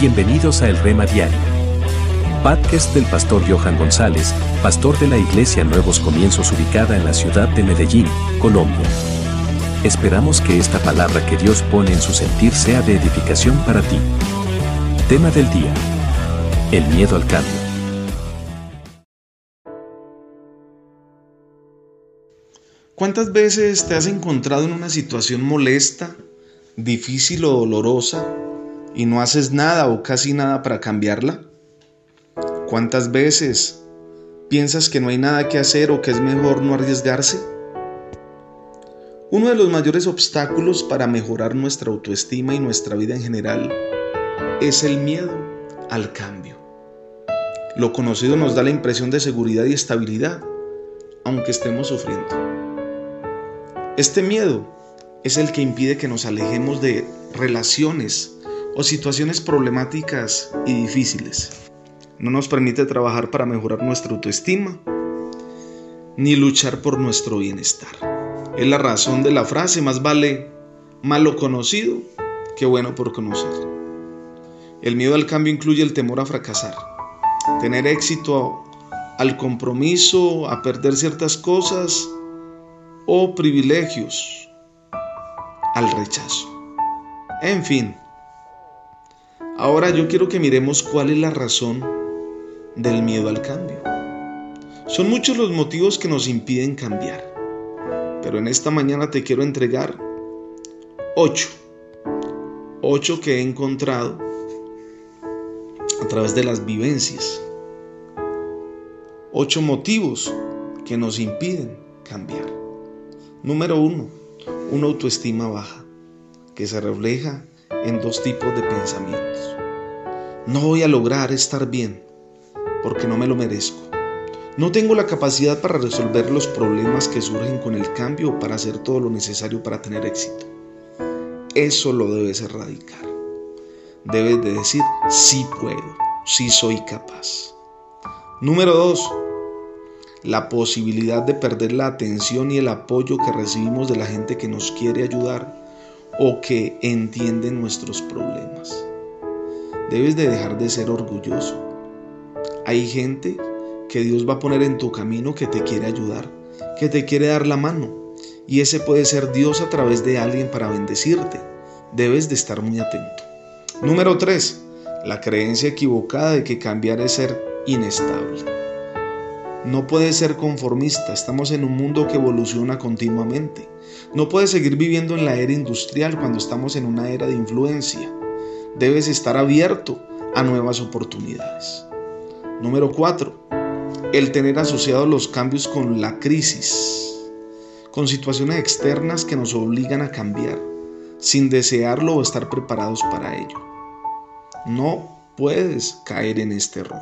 Bienvenidos a El Rema Diario. Podcast del pastor Johan González, pastor de la Iglesia Nuevos Comienzos ubicada en la ciudad de Medellín, Colombia. Esperamos que esta palabra que Dios pone en su sentir sea de edificación para ti. Tema del día. El miedo al cambio. ¿Cuántas veces te has encontrado en una situación molesta, difícil o dolorosa y no haces nada o casi nada para cambiarla? ¿Cuántas veces piensas que no hay nada que hacer o que es mejor no arriesgarse? Uno de los mayores obstáculos para mejorar nuestra autoestima y nuestra vida en general es el miedo al cambio. Lo conocido nos da la impresión de seguridad y estabilidad, aunque estemos sufriendo. Este miedo es el que impide que nos alejemos de relaciones o situaciones problemáticas y difíciles. No nos permite trabajar para mejorar nuestra autoestima ni luchar por nuestro bienestar. Es la razón de la frase, más vale malo conocido que bueno por conocer. El miedo al cambio incluye el temor a fracasar, tener éxito al compromiso, a perder ciertas cosas o privilegios al rechazo. En fin, ahora yo quiero que miremos cuál es la razón del miedo al cambio. Son muchos los motivos que nos impiden cambiar, pero en esta mañana te quiero entregar ocho, ocho que he encontrado a través de las vivencias, ocho motivos que nos impiden cambiar. Número uno, una autoestima baja, que se refleja en dos tipos de pensamientos. No voy a lograr estar bien porque no me lo merezco. No tengo la capacidad para resolver los problemas que surgen con el cambio o para hacer todo lo necesario para tener éxito. Eso lo debes erradicar. Debes de decir, sí puedo, sí soy capaz. Número dos, la posibilidad de perder la atención y el apoyo que recibimos de la gente que nos quiere ayudar o que entiende nuestros problemas. Debes de dejar de ser orgulloso. Hay gente que Dios va a poner en tu camino que te quiere ayudar, que te quiere dar la mano. Y ese puede ser Dios a través de alguien para bendecirte. Debes de estar muy atento. Número 3. La creencia equivocada de que cambiar es ser inestable. No puedes ser conformista, estamos en un mundo que evoluciona continuamente. No puedes seguir viviendo en la era industrial cuando estamos en una era de influencia. Debes estar abierto a nuevas oportunidades. Número 4. El tener asociados los cambios con la crisis, con situaciones externas que nos obligan a cambiar, sin desearlo o estar preparados para ello. No puedes caer en este error.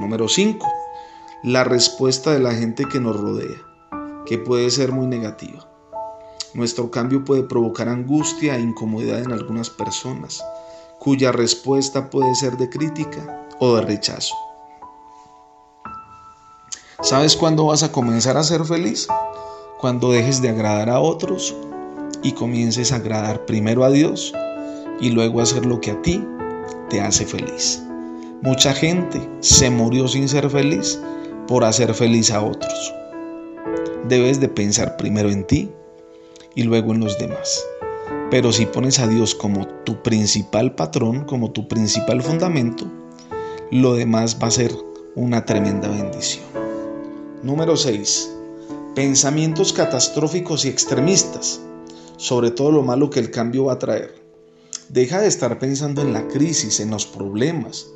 Número 5 la respuesta de la gente que nos rodea, que puede ser muy negativa. Nuestro cambio puede provocar angustia e incomodidad en algunas personas, cuya respuesta puede ser de crítica o de rechazo. ¿Sabes cuándo vas a comenzar a ser feliz? Cuando dejes de agradar a otros y comiences a agradar primero a Dios y luego a hacer lo que a ti te hace feliz. Mucha gente se murió sin ser feliz por hacer feliz a otros. Debes de pensar primero en ti y luego en los demás. Pero si pones a Dios como tu principal patrón, como tu principal fundamento, lo demás va a ser una tremenda bendición. Número 6. Pensamientos catastróficos y extremistas sobre todo lo malo que el cambio va a traer. Deja de estar pensando en la crisis, en los problemas.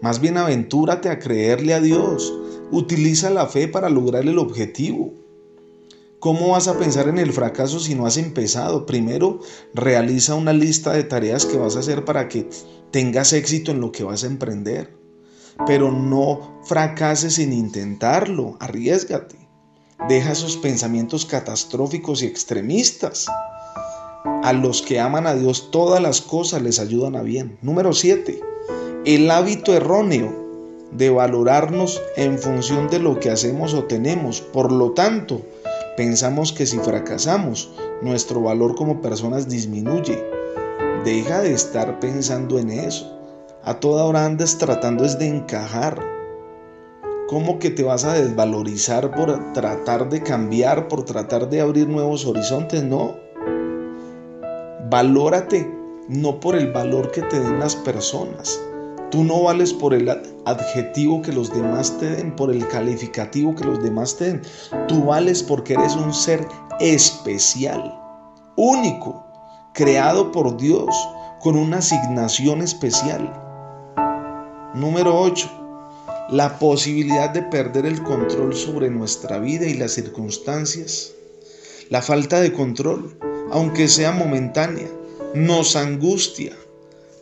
Más bien aventúrate a creerle a Dios, Utiliza la fe para lograr el objetivo. ¿Cómo vas a pensar en el fracaso si no has empezado? Primero, realiza una lista de tareas que vas a hacer para que tengas éxito en lo que vas a emprender. Pero no fracases sin intentarlo, arriesgate. Deja esos pensamientos catastróficos y extremistas. A los que aman a Dios todas las cosas les ayudan a bien. Número 7. El hábito erróneo de valorarnos en función de lo que hacemos o tenemos. Por lo tanto, pensamos que si fracasamos, nuestro valor como personas disminuye. Deja de estar pensando en eso. A toda hora andas tratando es de encajar. ¿Cómo que te vas a desvalorizar por tratar de cambiar, por tratar de abrir nuevos horizontes? No. Valórate, no por el valor que te den las personas. Tú no vales por el adjetivo que los demás te den, por el calificativo que los demás te den. Tú vales porque eres un ser especial, único, creado por Dios, con una asignación especial. Número 8. La posibilidad de perder el control sobre nuestra vida y las circunstancias. La falta de control, aunque sea momentánea, nos angustia,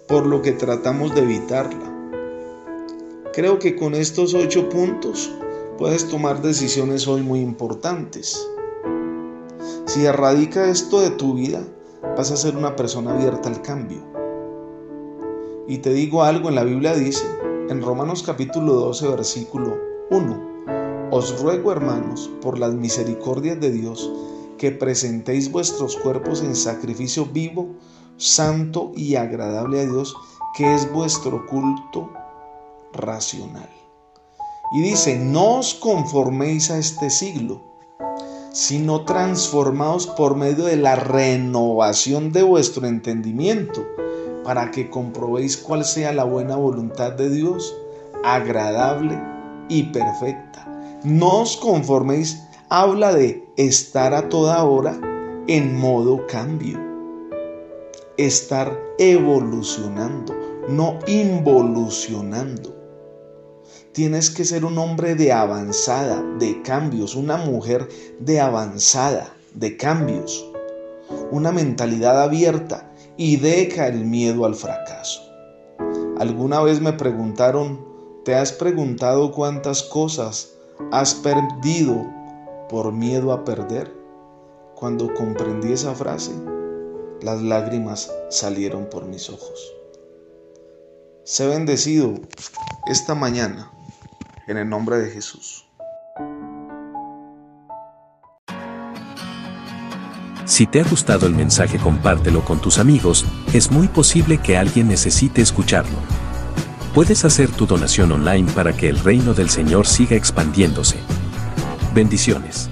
por lo que tratamos de evitarla. Creo que con estos ocho puntos puedes tomar decisiones hoy muy importantes. Si erradica esto de tu vida, vas a ser una persona abierta al cambio. Y te digo algo, en la Biblia dice, en Romanos capítulo 12, versículo 1, os ruego hermanos, por las misericordias de Dios, que presentéis vuestros cuerpos en sacrificio vivo, santo y agradable a Dios, que es vuestro culto racional. Y dice, no os conforméis a este siglo, sino transformaos por medio de la renovación de vuestro entendimiento, para que comprobéis cuál sea la buena voluntad de Dios, agradable y perfecta. No os conforméis, habla de estar a toda hora en modo cambio estar evolucionando, no involucionando. Tienes que ser un hombre de avanzada, de cambios, una mujer de avanzada, de cambios, una mentalidad abierta y deja el miedo al fracaso. Alguna vez me preguntaron, ¿te has preguntado cuántas cosas has perdido por miedo a perder? Cuando comprendí esa frase, las lágrimas salieron por mis ojos. Sé bendecido esta mañana en el nombre de Jesús. Si te ha gustado el mensaje compártelo con tus amigos, es muy posible que alguien necesite escucharlo. Puedes hacer tu donación online para que el reino del Señor siga expandiéndose. Bendiciones.